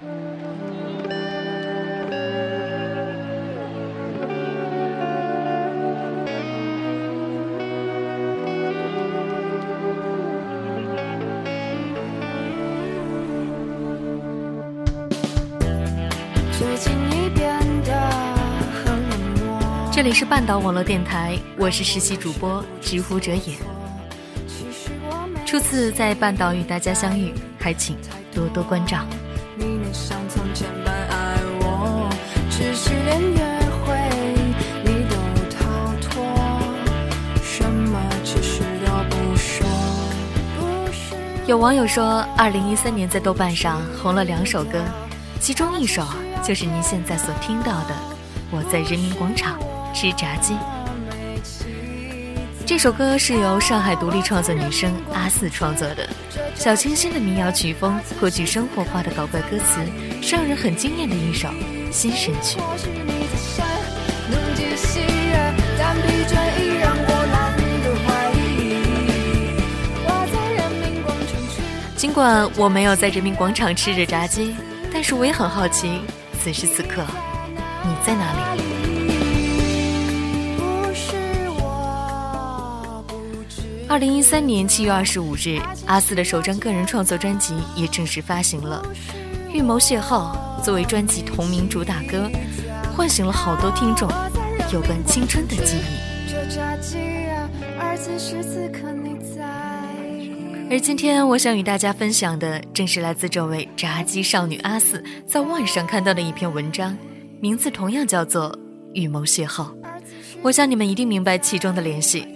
这里是半岛网络电台，我是实习主播直呼者也。初次在半岛与大家相遇，还请多多关照。有网友说，二零一三年在豆瓣上红了两首歌，其中一首就是您现在所听到的《我在人民广场》。吃炸鸡。这首歌是由上海独立创作女生阿四创作的，小清新的民谣曲风，颇具生活化的搞怪歌词，是让人很惊艳的一首新神曲。管我没有在人民广场吃着炸鸡，但是我也很好奇，此时此刻你在哪里？二零一三年七月二十五日，阿四的首张个人创作专辑也正式发行了。《预谋邂逅》作为专辑同名主打歌，唤醒了好多听众有关青春的记忆。这炸鸡啊，而此时此刻你在而今天我想与大家分享的，正是来自这位炸鸡少女阿四在万上看到的一篇文章，名字同样叫做《预谋邂逅》。我想你们一定明白其中的联系。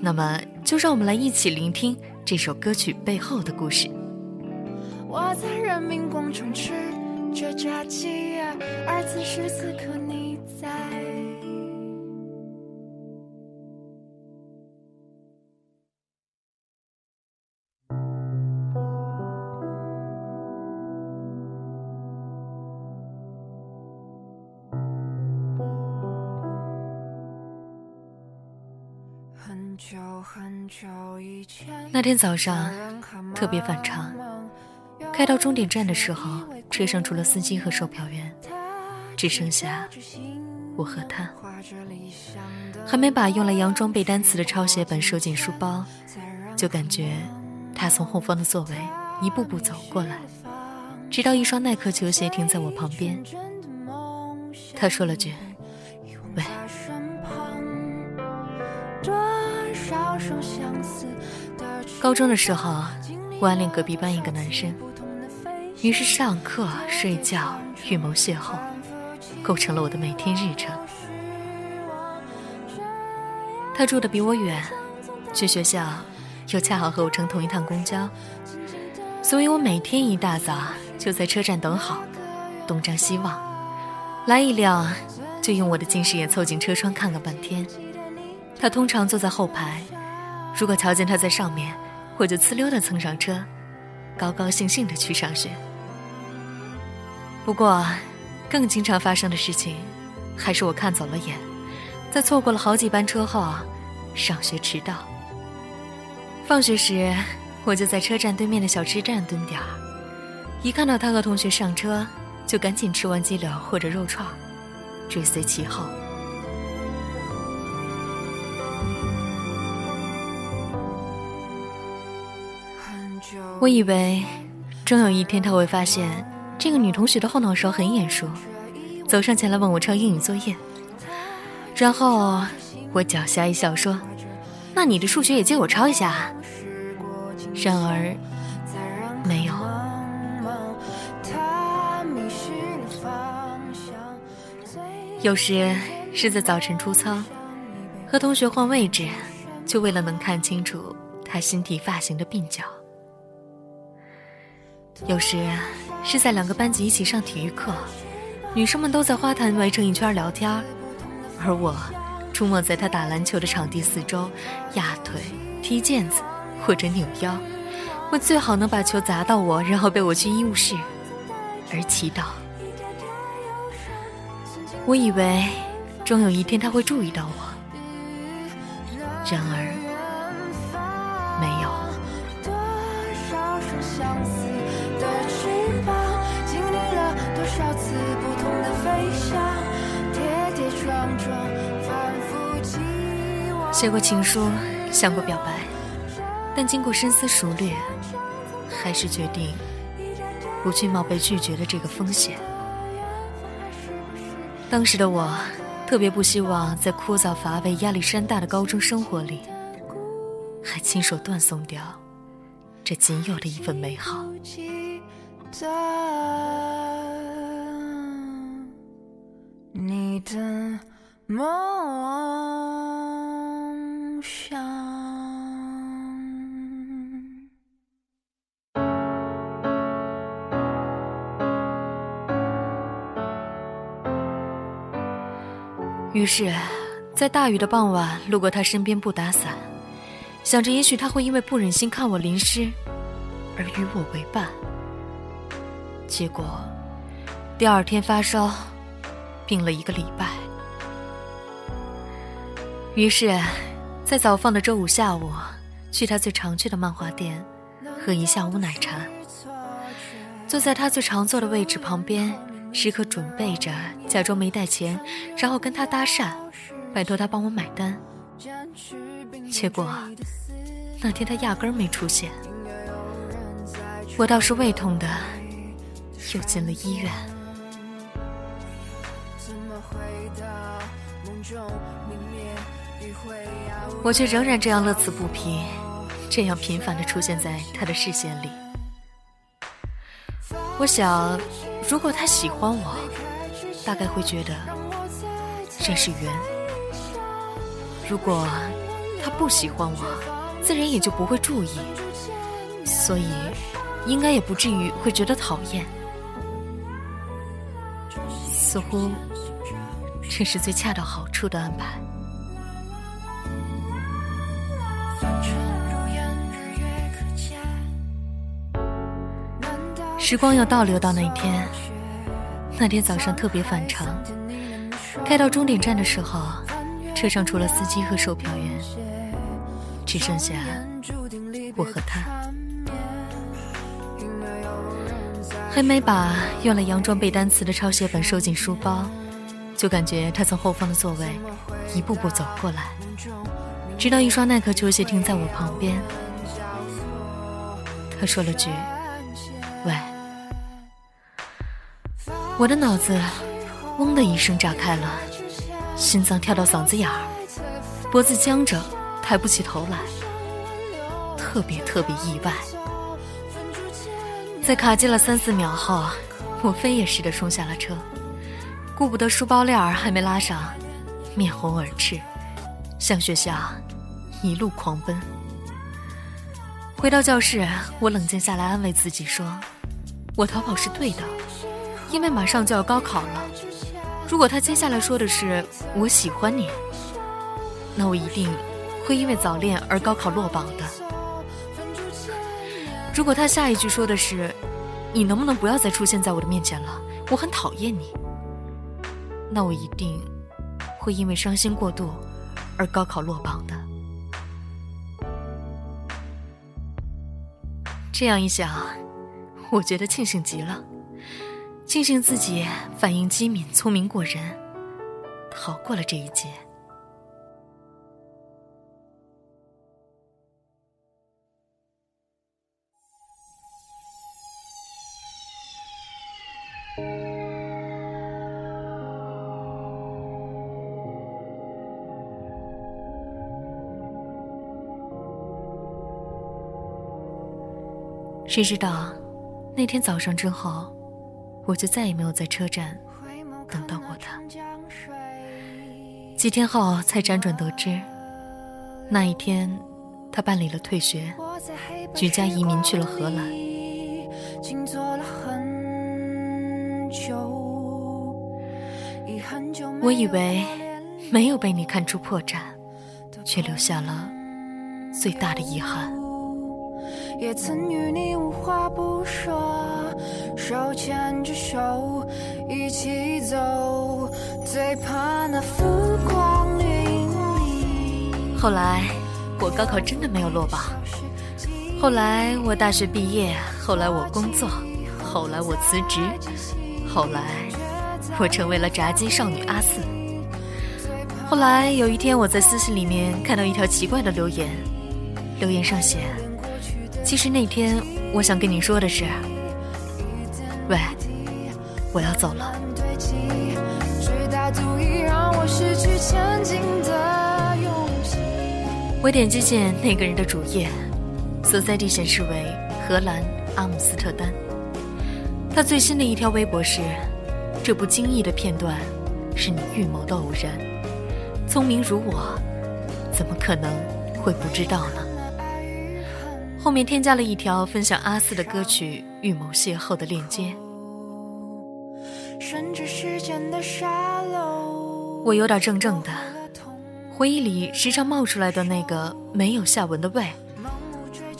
那么，就让我们来一起聆听这首歌曲背后的故事。我在人民广场吃着炸鸡，而此时此刻那天早上特别反常，开到终点站的时候，车上除了司机和售票员，只剩下我和他。还没把用来佯装背单词的抄写本收进书包，就感觉他从后方的座位一步步走过来，直到一双耐克球鞋停在我旁边。他说了句：“喂。”高中的时候，我暗恋隔壁班一个男生，于是上课、睡觉、预谋邂逅，构成了我的每天日程。他住的比我远，去学校又恰好和我乘同一趟公交，所以我每天一大早就在车站等好，东张西望，来一辆就用我的近视眼凑近车窗看个半天。他通常坐在后排，如果瞧见他在上面，我就呲溜的蹭上车，高高兴兴的去上学。不过，更经常发生的事情，还是我看走了眼，在错过了好几班车后，上学迟到。放学时，我就在车站对面的小吃站蹲点儿，一看到他和同学上车，就赶紧吃完鸡柳或者肉串，追随其后。我以为，终有一天他会发现这个女同学的后脑勺很眼熟，走上前来问我抄英语作业。然后我狡黠一笑说：“那你的数学也借我抄一下。”然而，没有。有时是在早晨出操，和同学换位置，就为了能看清楚他新剃发型的鬓角。有时是在两个班级一起上体育课，女生们都在花坛围成一圈聊天，而我出没在他打篮球的场地四周，压腿、踢毽子或者扭腰，我最好能把球砸到我，然后被我去医务室，而祈祷。我以为终有一天他会注意到我，然而。写过情书，想过表白，但经过深思熟虑，还是决定不去冒被拒绝的这个风险。当时的我，特别不希望在枯燥乏味、压力山大的高中生活里，还亲手断送掉这仅有的一份美好。你的梦。于是，在大雨的傍晚，路过他身边不打伞，想着也许他会因为不忍心看我淋湿，而与我为伴。结果，第二天发烧，病了一个礼拜。于是，在早放的周五下午，去他最常去的漫画店，喝一下午奶茶，坐在他最常坐的位置旁边。时刻准备着，假装没带钱，然后跟他搭讪，拜托他帮我买单。结果那天他压根儿没出现，我倒是胃痛的，又进了医院。我却仍然这样乐此不疲，这样频繁的出现在他的视线里。我想。如果他喜欢我，大概会觉得这是缘；如果他不喜欢我，自然也就不会注意，所以应该也不至于会觉得讨厌。似乎这是最恰到好处的安排。时光又倒流到那天，那天早上特别反常。开到终点站的时候，车上除了司机和售票员，只剩下我和他。还没把用来佯装背单词的抄写本收进书包，就感觉他从后方的座位一步步走过来，直到一双耐克球鞋停在我旁边。他说了句：“喂。”我的脑子“嗡”的一声炸开了，心脏跳到嗓子眼儿，脖子僵着，抬不起头来，特别特别意外。在卡机了三四秒后，我飞也似的冲下了车，顾不得书包链儿还没拉上，面红耳赤，向学校一路狂奔。回到教室，我冷静下来，安慰自己说：“我逃跑是对的。”因为马上就要高考了，如果他接下来说的是“我喜欢你”，那我一定会因为早恋而高考落榜的。如果他下一句说的是“你能不能不要再出现在我的面前了，我很讨厌你”，那我一定会因为伤心过度而高考落榜的。这样一想，我觉得庆幸极了。庆幸自己反应机敏、聪明过人，逃过了这一劫。谁知道，那天早上之后。我就再也没有在车站等到过他。几天后才辗转得知，那一天他办理了退学，举家移民去了荷兰。我以为没有被你看出破绽，却留下了最大的遗憾。也曾与你无话不说，手牵着手一起走，最怕那浮光掠影。后来我高考真的没有落榜，后来我大学毕业，后来我工作，后来我辞职，后来我成为了炸鸡少女阿四。后来有一天，我在私信里面看到一条奇怪的留言，留言上写：“其实那天我想跟你说的是，喂，我要走了。”我点击进那个人的主页，所在地显示为荷兰阿姆斯特丹。他最新的一条微博是：“这不经意的片段，是你预谋的偶然。聪明如我，怎么可能会不知道呢？”后面添加了一条分享阿四的歌曲《预谋邂逅》的链接。我有点怔怔的，回忆里时常冒出来的那个没有下文的喂，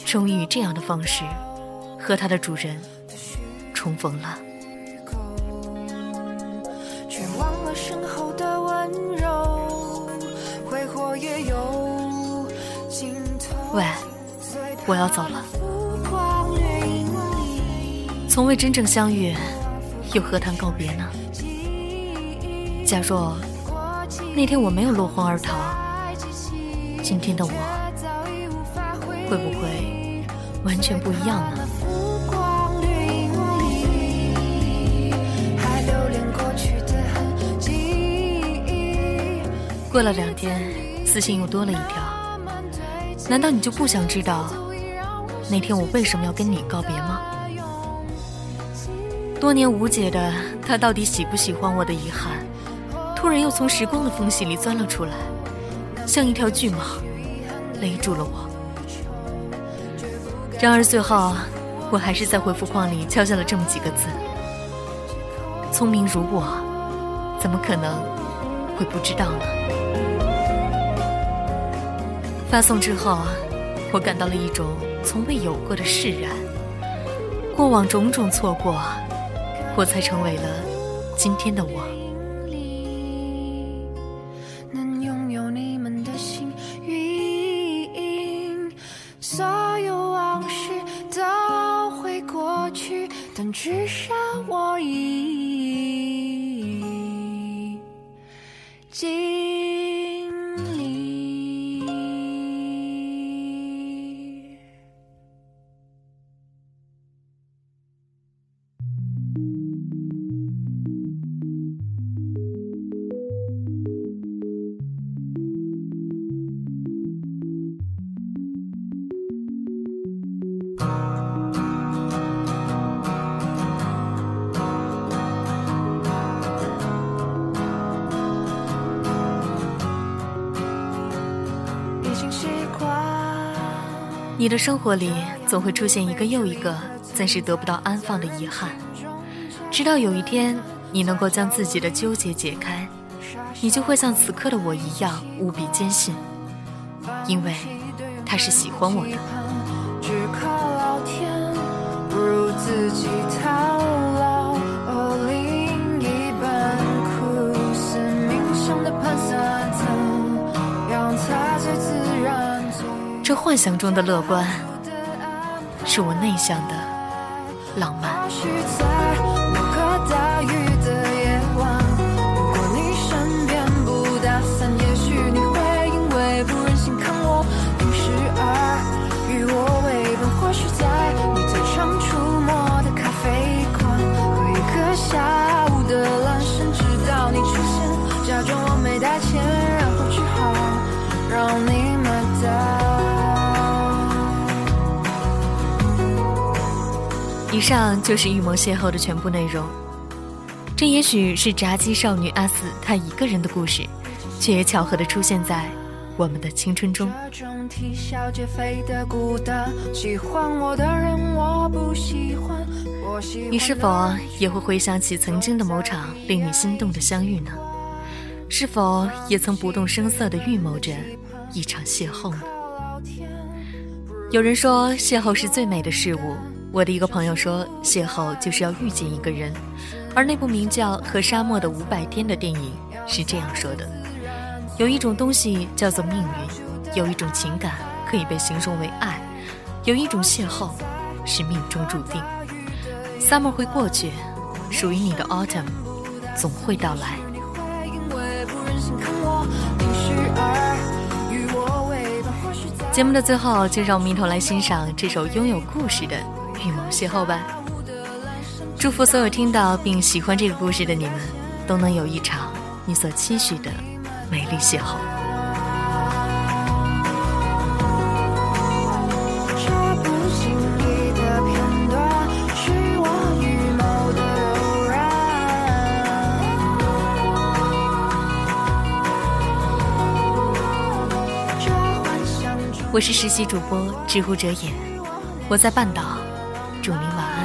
终于以这样的方式和它的主人重逢了。喂，我要走了。从未真正相遇，又何谈告别呢？假若那天我没有落荒而逃，今天的我会不会完全不一样呢？过了两天，私信又多了一条。难道你就不想知道那天我为什么要跟你告别吗？多年无解的他到底喜不喜欢我的遗憾？突然又从时光的缝隙里钻了出来，像一条巨蟒，勒住了我。然而最后，我还是在回复框里敲下了这么几个字：聪明如我，怎么可能会不知道呢？发送之后，我感到了一种从未有过的释然。过往种种错过，我才成为了今天的我。你的生活里总会出现一个又一个暂时得不到安放的遗憾，直到有一天你能够将自己的纠结解开，你就会像此刻的我一样无比坚信，因为他是喜欢我的。只靠老天不如自己这幻想中的乐观，是我内向的浪漫。上就是预谋邂逅的全部内容。这也许是炸鸡少女阿四她一个人的故事，却也巧合的出现在我们的青春中。你是否也会回想起曾经的某场令你心动的相遇呢？是否也曾不动声色的预谋着一场邂逅呢？有人说，邂逅是最美的事物。我的一个朋友说，邂逅就是要遇见一个人，而那部名叫《和沙漠的五百天》的电影是这样说的：有一种东西叫做命运，有一种情感可以被形容为爱，有一种邂逅是命中注定。Summer 会过去，属于你的 Autumn 总会到来。节目的最后，就让我们一同来欣赏这首拥有故事的预谋邂逅吧。祝福所有听到并喜欢这个故事的你们，都能有一场你所期许的美丽邂逅。我是实习主播知乎者也，我在半岛，祝你晚。